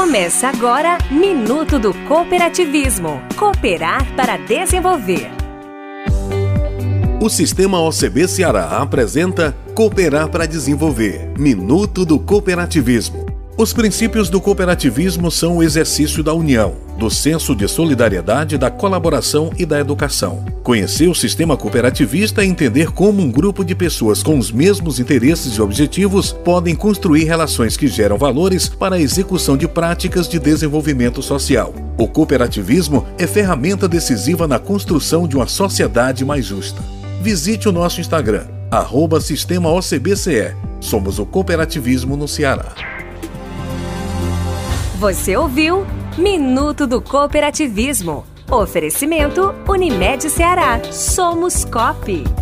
Começa agora Minuto do Cooperativismo. Cooperar para desenvolver. O Sistema OCB Ceará apresenta Cooperar para Desenvolver Minuto do Cooperativismo. Os princípios do cooperativismo são o exercício da união, do senso de solidariedade, da colaboração e da educação. Conhecer o sistema cooperativista é entender como um grupo de pessoas com os mesmos interesses e objetivos podem construir relações que geram valores para a execução de práticas de desenvolvimento social. O cooperativismo é ferramenta decisiva na construção de uma sociedade mais justa. Visite o nosso Instagram, arroba Sistema OCBCE. Somos o cooperativismo no Ceará. Você ouviu Minuto do Cooperativismo. Oferecimento Unimed Ceará. Somos COP.